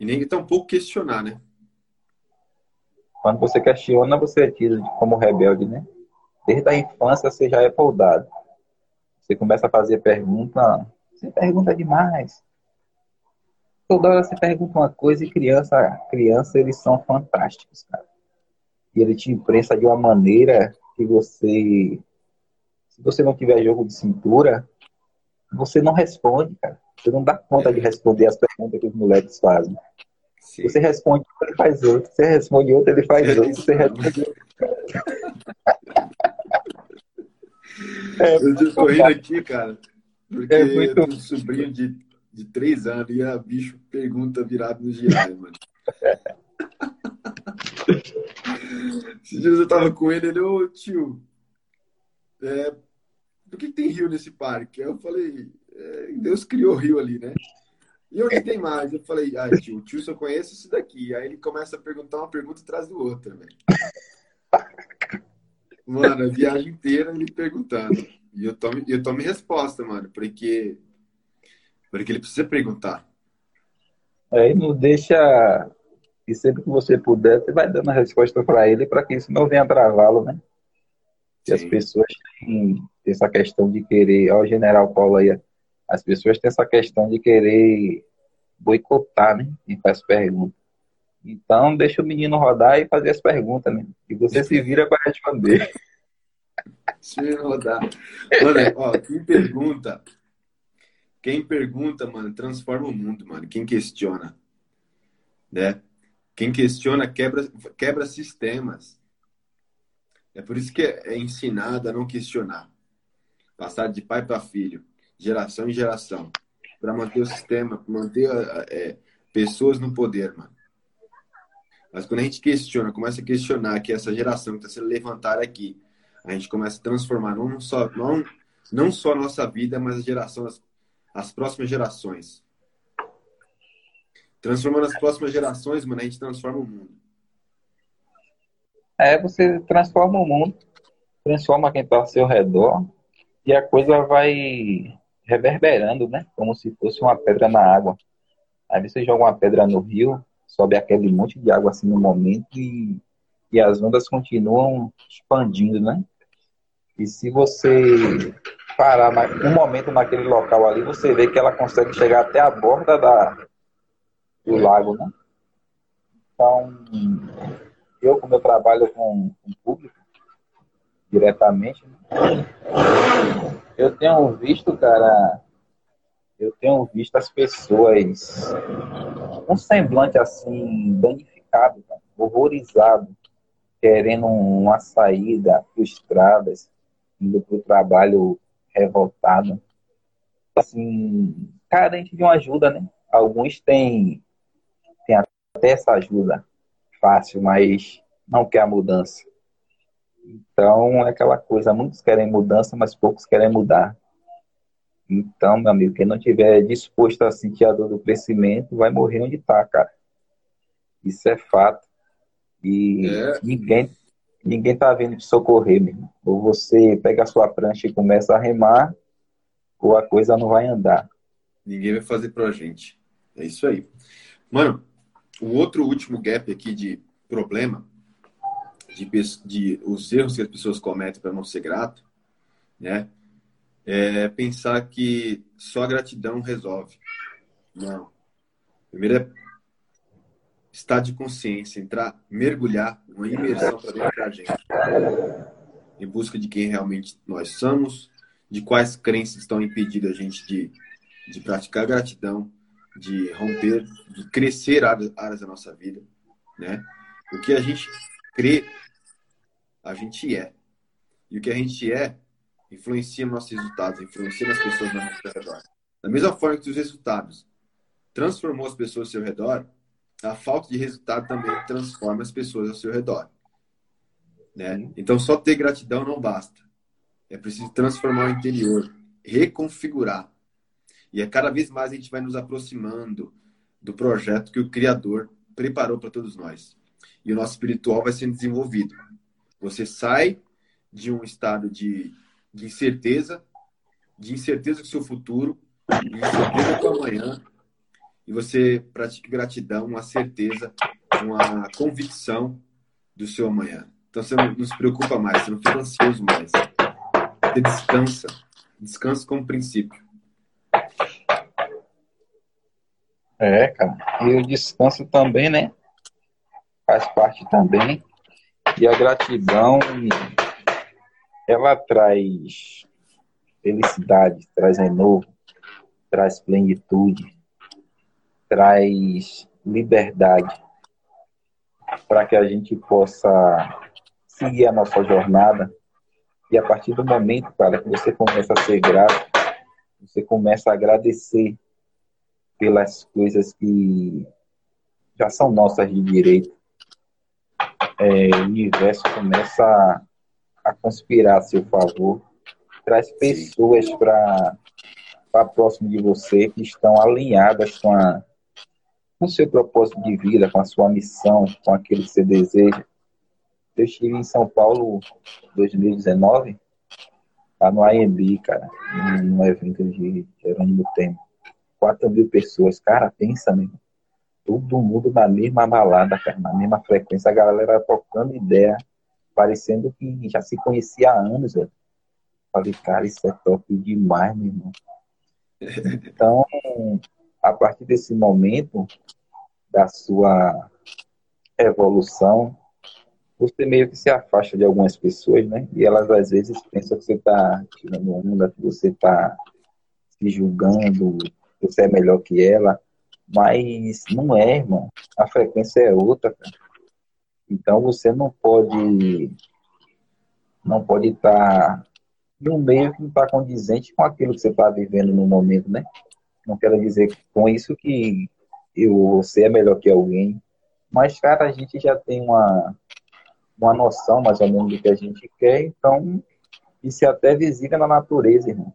E nem tão pouco questionar, né? Quando você questiona, você é tido como rebelde, né? Desde a infância você já é poldado. Você começa a fazer pergunta, você pergunta demais. Toda hora você pergunta uma coisa e criança, criança eles são fantásticos, cara. E ele te imprensa de uma maneira que você, se você não tiver jogo de cintura, você não responde, cara. Você não dá conta de responder as perguntas que os moleques fazem. Sim. Você responde um, ele faz outro. Você responde outro, ele faz outro. Você responde outro. é, eu tô correndo aqui, cara, porque é muito... eu tenho um sobrinho de, de três anos e a bicho pergunta virado no girai, mano. Esses dias eu tava com ele, ele, ô tio, é, por que, que tem rio nesse parque? Aí eu falei, é, Deus criou rio ali, né? E onde tem mais? Eu falei, ah, tio, o tio só conhece isso daqui. Aí ele começa a perguntar uma pergunta atrás do outra, velho. Mano, a viagem inteira ele perguntando. E eu tomo, eu tomo resposta, mano, porque, porque ele precisa perguntar. Aí não deixa. E sempre que você puder, você vai dando a resposta para ele para que isso não venha travá-lo, né? Que as pessoas têm essa questão de querer. Olha o general Paulo aí, as pessoas têm essa questão de querer boicotar, né? E faz perguntas. Então, deixa o menino rodar e fazer as perguntas, né? E você se vira para responder. Deixa ele rodar. Mano, ó, quem pergunta, quem pergunta, mano, transforma o mundo, mano. Quem questiona, né? Quem questiona quebra, quebra sistemas. É por isso que é ensinado a não questionar. Passar de pai para filho geração em geração, para manter o sistema, manter é, pessoas no poder, mano. Mas quando a gente questiona, começa a questionar que essa geração que está sendo levantada aqui, a gente começa a transformar não só, não, não só a nossa vida, mas a geração, as, as próximas gerações. Transformando as próximas gerações, mano, a gente transforma o mundo. É, você transforma o mundo, transforma quem está ao seu redor, e a coisa vai reverberando, né? Como se fosse uma pedra na água. Aí você joga uma pedra no rio, sobe aquele monte de água assim no momento e, e as ondas continuam expandindo, né? E se você parar um momento naquele local ali, você vê que ela consegue chegar até a borda da, do lago, né? Então, eu, como eu trabalho com, com público diretamente, né? Eu tenho visto, cara, eu tenho visto as pessoas um semblante assim, danificado, cara, horrorizado, querendo uma saída, frustradas, indo para o trabalho revoltado. Assim, carente de uma ajuda, né? Alguns têm, têm até essa ajuda fácil, mas não quer a mudança. Então, é aquela coisa, muitos querem mudança, mas poucos querem mudar. Então, meu amigo, quem não tiver disposto a sentir a dor do crescimento, vai morrer onde está, cara. Isso é fato. E é. ninguém ninguém tá vindo te socorrer, meu irmão. Ou você pega a sua prancha e começa a remar, ou a coisa não vai andar. Ninguém vai fazer pra gente. É isso aí. Mano, o outro último gap aqui de problema de, de os erros que as pessoas cometem para não ser grato, né? É pensar que só a gratidão resolve. Não. Primeiro é estado de consciência, entrar, mergulhar, uma imersão para dentro da gente, em busca de quem realmente nós somos, de quais crenças estão impedindo a gente de, de praticar gratidão, de romper, de crescer áreas, áreas da nossa vida, né? O que a gente crê, a gente é. E o que a gente é influencia nossos resultados, influencia nas pessoas ao nosso redor. Da mesma forma que os resultados transformou as pessoas ao seu redor, a falta de resultado também transforma as pessoas ao seu redor. Né? Então, só ter gratidão não basta. É preciso transformar o interior, reconfigurar. E é cada vez mais a gente vai nos aproximando do projeto que o Criador preparou para todos nós. E o nosso espiritual vai sendo desenvolvido. Você sai de um estado de, de incerteza, de incerteza do seu futuro, de incerteza do amanhã, e você pratica gratidão, uma certeza, uma convicção do seu amanhã. Então você não, não se preocupa mais, você não fica ansioso mais. Você descansa. Descansa como princípio. É, cara. E o descanso também, né? Faz parte também. E a gratidão, ela traz felicidade, traz renovo, traz plenitude, traz liberdade para que a gente possa seguir a nossa jornada. E a partir do momento, cara, que você começa a ser grato, você começa a agradecer pelas coisas que já são nossas de direito. É, o universo começa a, a conspirar a seu favor, traz pessoas para próximo de você que estão alinhadas com a, com o seu propósito de vida, com a sua missão, com aquilo que você deseja. Eu estive em São Paulo em 2019, lá no AMB, cara, num evento de Jerônimo Tempo. 4 mil pessoas, cara, pensa mesmo. Todo mundo na mesma balada, na mesma frequência, a galera trocando ideia, parecendo que já se conhecia há anos, velho. Falei, cara, isso é top demais, meu irmão. Então, a partir desse momento da sua evolução, você meio que se afasta de algumas pessoas, né? E elas às vezes pensam que você está tirando onda, que você está se julgando, que você é melhor que ela, mas não é, irmão. A frequência é outra, cara. Então você não pode não pode estar tá no meio que não está condizente com aquilo que você está vivendo no momento, né? Não quero dizer com isso que eu, você é melhor que alguém. Mas, cara, a gente já tem uma, uma noção mais ou menos do que a gente quer, então isso é até visível na natureza, irmão.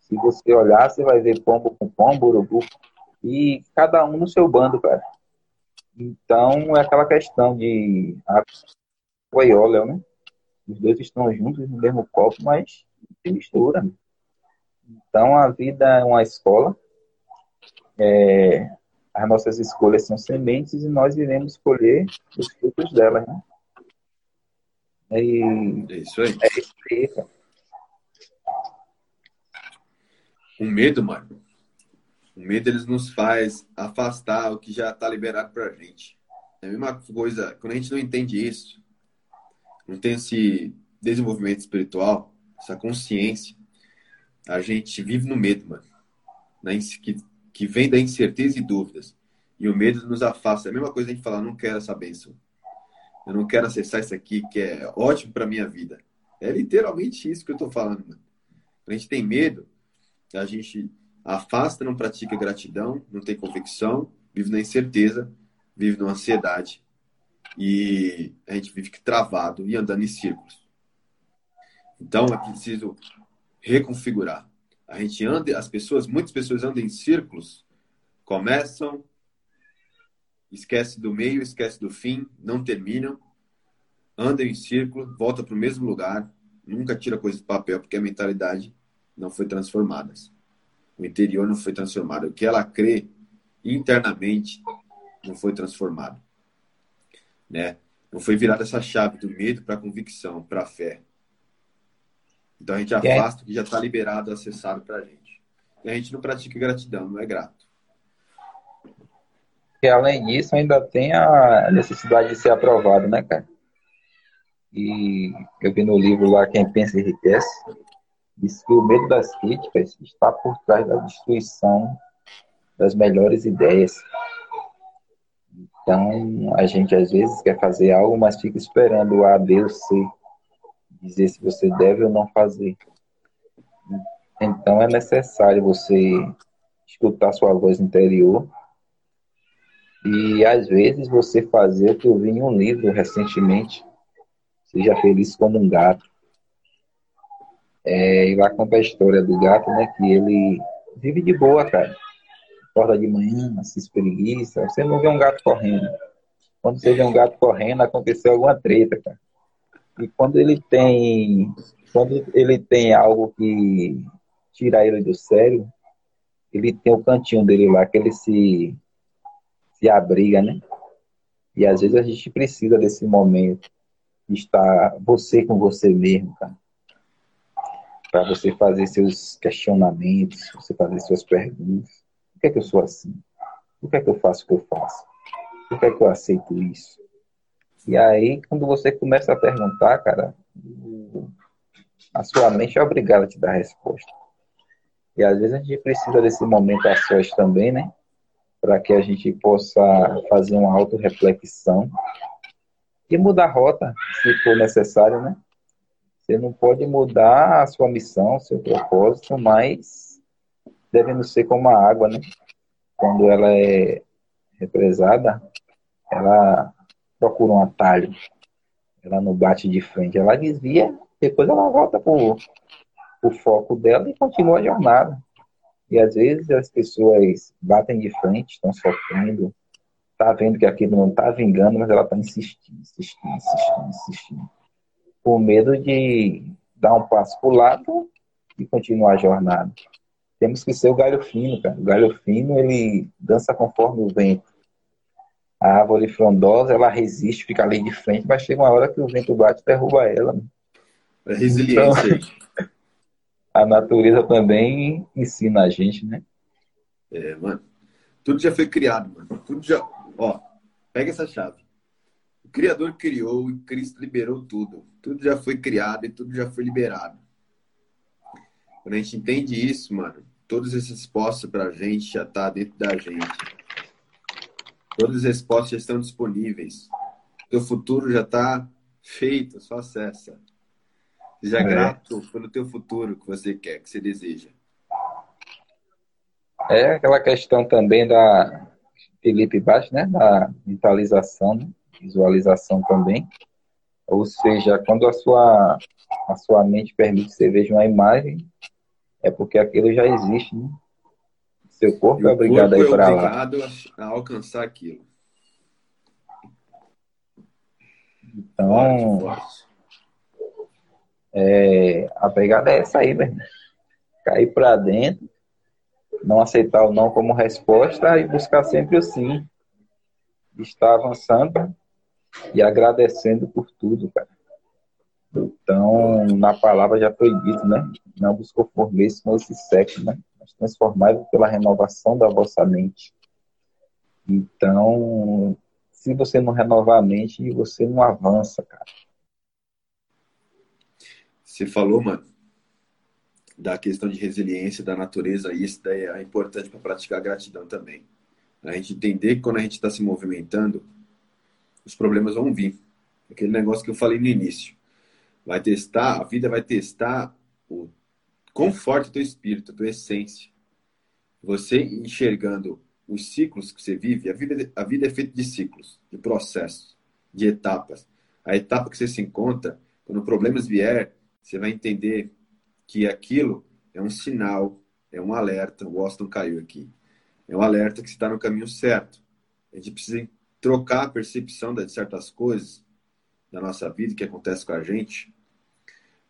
Se você olhar, você vai ver pombo com pombo, urubu, e cada um no seu bando, cara. Então, é aquela questão de água e óleo, né? Os dois estão juntos no mesmo copo, mas se mistura. Né? Então, a vida é uma escola. É, as nossas escolhas são sementes e nós iremos escolher os frutos delas, né? E, é isso aí. É isso aí, cara. O medo, mano. O medo eles nos faz afastar o que já está liberado pra gente. É a mesma coisa, quando a gente não entende isso, não tem esse desenvolvimento espiritual, essa consciência, a gente vive no medo, mano. Que, que vem da incerteza e dúvidas. E o medo nos afasta. É a mesma coisa a gente falar, não quero essa bênção. Eu não quero acessar isso aqui que é ótimo para minha vida. É literalmente isso que eu estou falando, mano. Quando a gente tem medo, a gente afasta, não pratica gratidão, não tem convicção, vive na incerteza, vive na ansiedade. E a gente vive travado e andando em círculos. Então é preciso reconfigurar. A gente anda, as pessoas, muitas pessoas andam em círculos, começam, esquece do meio, esquece do fim, não terminam, andam em círculo, volta para o mesmo lugar, nunca tira coisa do papel porque a mentalidade não foi transformada. O interior não foi transformado. O que ela crê internamente não foi transformado. Né? Não foi virada essa chave do medo para a convicção, para a fé. Então a gente afasta o que já está liberado, acessado para a gente. E a gente não pratica gratidão, não é grato. que além disso ainda tem a necessidade de ser aprovado, né, cara? E eu vi no livro lá Quem Pensa Enriquece, diz que o medo das críticas está por trás da destruição das melhores ideias. Então, a gente às vezes quer fazer algo, mas fica esperando A, ou C dizer se você deve ou não fazer. Então, é necessário você escutar sua voz interior e às vezes você fazer o que eu vi em um livro recentemente, Seja Feliz como um Gato. É, e lá conta a história do gato, né? Que ele vive de boa, cara. Acorda de manhã, se espreguiça. Você não vê um gato correndo. Quando você vê um gato correndo, aconteceu alguma treta, cara. E quando ele tem. Quando ele tem algo que tira ele do sério, ele tem o cantinho dele lá, que ele se, se abriga, né? E às vezes a gente precisa desse momento de estar você com você mesmo, cara para você fazer seus questionamentos, você fazer suas perguntas. Por que é que eu sou assim? Por que é que eu faço o que eu faço? Por que é que eu aceito isso? E aí, quando você começa a perguntar, cara, a sua mente é obrigada a te dar a resposta. E às vezes a gente precisa desse momento a sós também, né? Para que a gente possa fazer uma autorreflexão e mudar a rota, se for necessário, né? Você não pode mudar a sua missão, seu propósito, mas devendo ser como a água, né? Quando ela é represada, ela procura um atalho. Ela não bate de frente, ela desvia, depois ela volta para o foco dela e continua a jornada. E às vezes as pessoas batem de frente, estão sofrendo, tá vendo que aquilo não está vingando, mas ela está insistindo, insistindo, insistindo, insistindo com medo de dar um passo para o lado e continuar a jornada. Temos que ser o galho fino, cara. O galho fino, ele dança conforme o vento. A árvore frondosa, ela resiste, fica ali de frente, mas chega uma hora que o vento bate e derruba ela. É resiliência. Então, a natureza também ensina a gente, né? É, mano. Tudo já foi criado, mano. Tudo já. Ó, pega essa chave. Criador criou e Cristo liberou tudo. Tudo já foi criado e tudo já foi liberado. Quando a gente entende isso, mano, todas as respostas para a gente já tá dentro da gente. Todas as respostas já estão disponíveis. Teu futuro já está feito, só acessa. Seja é. grato pelo teu futuro que você quer, que você deseja. É aquela questão também da Felipe Baixo, né? Da mentalização, né? Visualização também. Ou seja, quando a sua, a sua mente permite que você veja uma imagem, é porque aquilo já existe, né? Seu corpo é obrigado corpo a ir para lá. É obrigado a alcançar aquilo. Então, é, a pegada é essa aí, velho. Cair para dentro, não aceitar o não como resposta e buscar sempre o sim. Estar avançando e agradecendo por tudo, cara. Então, na palavra já foi dito, né? Não vos conformeis com esse século, né? Mas transformai pela renovação da vossa mente. Então, se você não renovar a mente, você não avança, cara. Você falou, mano, da questão de resiliência da natureza, e isso daí é importante para praticar gratidão também. A gente entender que quando a gente está se movimentando, os problemas vão vir. Aquele negócio que eu falei no início. Vai testar, a vida vai testar o forte é o teu espírito, a tua essência. Você enxergando os ciclos que você vive, a vida, a vida é feita de ciclos, de processos, de etapas. A etapa que você se encontra, quando problemas vier, você vai entender que aquilo é um sinal, é um alerta. O Austin caiu aqui. É um alerta que está no caminho certo. A gente precisa trocar a percepção de certas coisas da nossa vida que acontece com a gente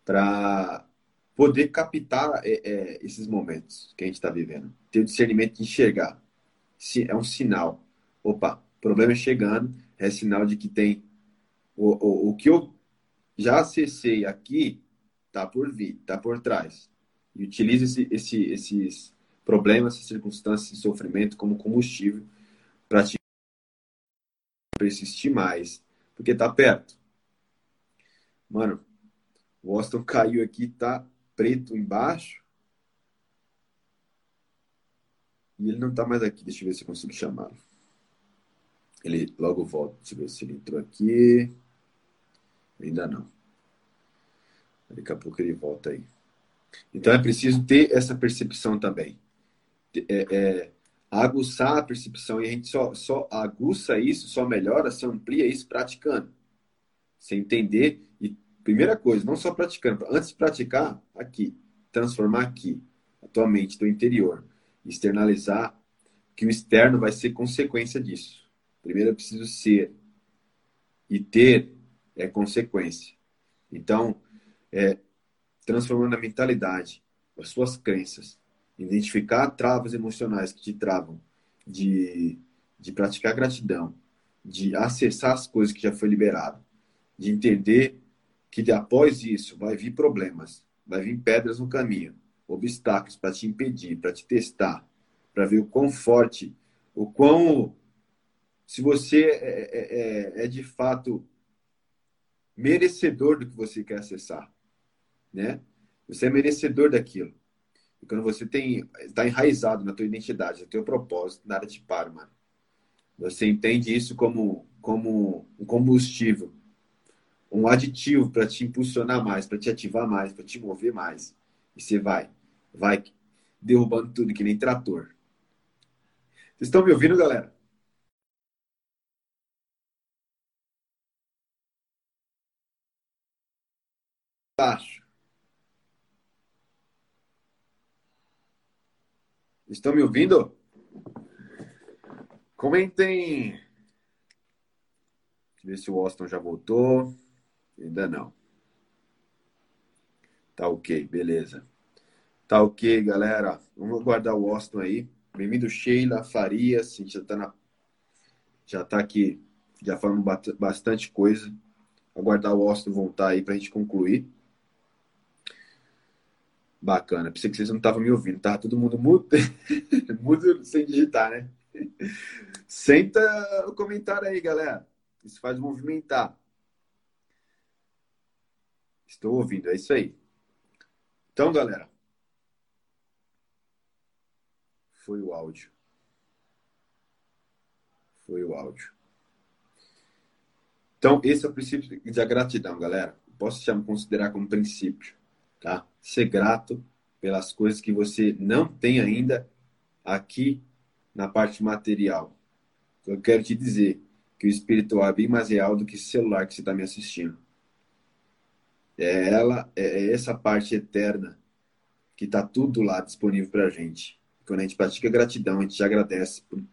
para poder captar é, é, esses momentos que a gente está vivendo. Ter o discernimento de enxergar. É um sinal. Opa, problema é chegando, é sinal de que tem o, o, o que eu já acessei aqui está por vir, está por trás. E utilize esse, esse, esses problemas, essas circunstâncias, esse sofrimento como combustível para te persistir mais, porque tá perto. Mano, o Austin caiu aqui, tá preto embaixo. E ele não tá mais aqui. Deixa eu ver se eu consigo chamá-lo. Ele logo volta. Deixa eu ver se ele entrou aqui. Ainda não. Daqui a pouco ele volta aí. Então é preciso ter essa percepção também. É, é, aguçar a percepção. E a gente só, só aguça isso, só melhora, se amplia isso praticando. Você entender. E primeira coisa, não só praticando. Antes de praticar, aqui. Transformar aqui. A tua mente, teu interior. Externalizar. Que o externo vai ser consequência disso. Primeiro eu preciso ser. E ter é consequência. Então, é, transformando a mentalidade, as suas crenças, identificar travas emocionais que te travam de, de praticar gratidão, de acessar as coisas que já foi liberado, de entender que após isso vai vir problemas, vai vir pedras no caminho, obstáculos para te impedir, para te testar, para ver o quão forte, o quão se você é, é, é, é, de fato merecedor do que você quer acessar, né? Você é merecedor daquilo. Quando você tem está enraizado na tua identidade, no teu propósito, nada te para, mano. Você entende isso como como um combustível, um aditivo para te impulsionar mais, para te ativar mais, para te mover mais. E você vai, vai derrubando tudo que nem trator. Vocês estão me ouvindo, galera? baixo. Estão me ouvindo? Comentem. Deixa eu ver se o Austin já voltou. Ainda não. Tá ok, beleza. Tá ok, galera. Vamos aguardar o Austin aí. Bem-vindo, Sheila, Farias. A gente já tá, na... já tá aqui, já falando bastante coisa. Aguardar o Austin voltar aí pra gente concluir. Bacana. Pensei que vocês não estavam me ouvindo. Tava todo mundo mudo, mudo sem digitar, né? Senta o comentário aí, galera. Isso faz movimentar. Estou ouvindo, é isso aí. Então, galera. Foi o áudio. Foi o áudio. Então, esse é o princípio da gratidão, galera. Posso te considerar como princípio tá? Ser grato pelas coisas que você não tem ainda aqui na parte material. Eu quero te dizer que o espiritual é bem mais real do que o celular que você está me assistindo. É ela, é, é essa parte eterna que está tudo lá disponível para a gente. Quando a gente pratica gratidão, a gente agradece por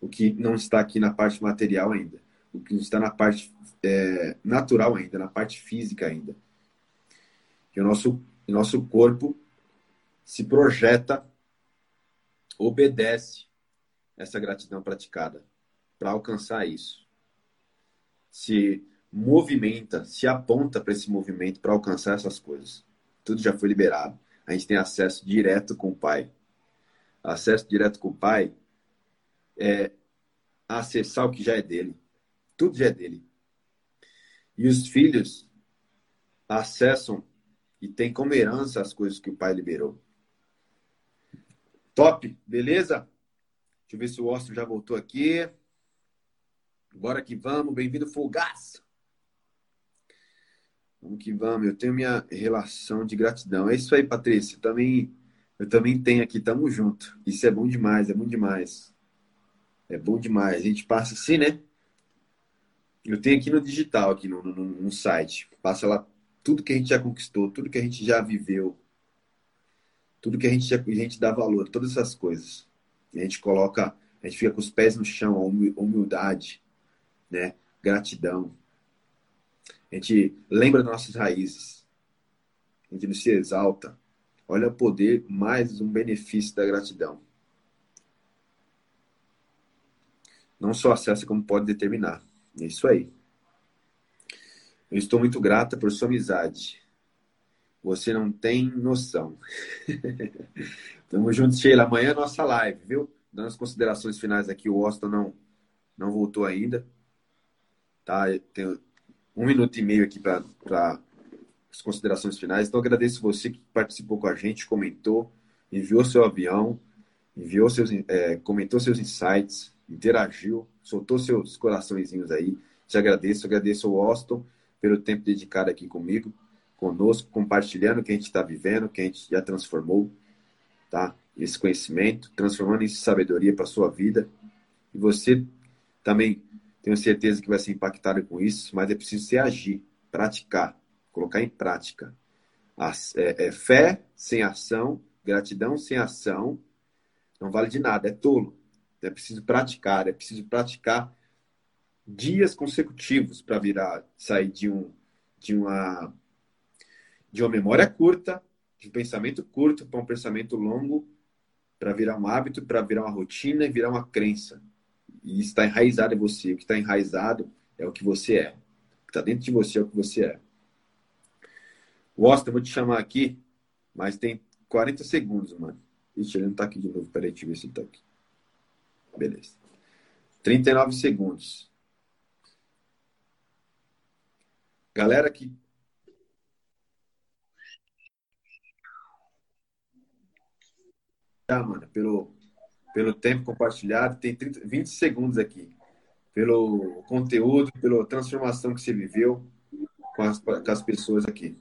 o que não está aqui na parte material ainda, o que não está na parte é, natural ainda, na parte física ainda que o nosso, o nosso corpo se projeta, obedece essa gratidão praticada para alcançar isso. Se movimenta, se aponta para esse movimento para alcançar essas coisas. Tudo já foi liberado. A gente tem acesso direto com o Pai. Acesso direto com o Pai é acessar o que já é dele. Tudo já é dele. E os filhos acessam e tem como herança as coisas que o pai liberou. Top, beleza? Deixa eu ver se o Austin já voltou aqui. Bora que vamos, bem-vindo, Folgaço. Vamos que vamos, eu tenho minha relação de gratidão. É isso aí, Patrícia. Eu também, eu também tenho aqui, tamo junto. Isso é bom demais, é bom demais. É bom demais. A gente passa assim, né? Eu tenho aqui no digital, aqui no, no, no site. Passa lá tudo que a gente já conquistou, tudo que a gente já viveu, tudo que a gente, já, a gente dá valor, todas essas coisas. a gente coloca, a gente fica com os pés no chão, a humildade, né? Gratidão. A gente lembra nossas raízes. A gente não se exalta. Olha o poder, mais um benefício da gratidão. Não só acessa como pode determinar. É isso aí. Eu estou muito grata por sua amizade. Você não tem noção. Tamo junto, Sheila. Amanhã é nossa live, viu? Dando as considerações finais aqui, o Austin não, não voltou ainda. Tá? Tenho um minuto e meio aqui para as considerações finais. Então, agradeço você que participou com a gente, comentou, enviou seu avião, enviou seus, é, comentou seus insights, interagiu, soltou seus coraçõezinhos aí. Te agradeço, agradeço ao Austin pelo tempo dedicado aqui comigo, conosco, compartilhando o que a gente está vivendo, o que a gente já transformou, tá? Esse conhecimento, transformando em sabedoria para sua vida. E você também tenho certeza que vai ser impactado com isso, mas é preciso se agir, praticar, colocar em prática. É, é, fé sem ação, gratidão sem ação, não vale de nada, é tolo. É preciso praticar, é preciso praticar dias consecutivos para virar, sair de um de uma de uma memória curta, de um pensamento curto para um pensamento longo, para virar um hábito, para virar uma rotina e virar uma crença. E está enraizado em você. O que está enraizado é o que você é. O que está dentro de você é o que você é. Eu vou te chamar aqui, mas tem 40 segundos, mano. Ixi, ele não tá aqui de novo. Peraí, deixa eu ver se ele tá aqui. Beleza. 39 segundos. Galera que. Ah, mano, pelo, pelo tempo compartilhado, tem 30, 20 segundos aqui. Pelo conteúdo, pela transformação que você viveu com as, com as pessoas aqui.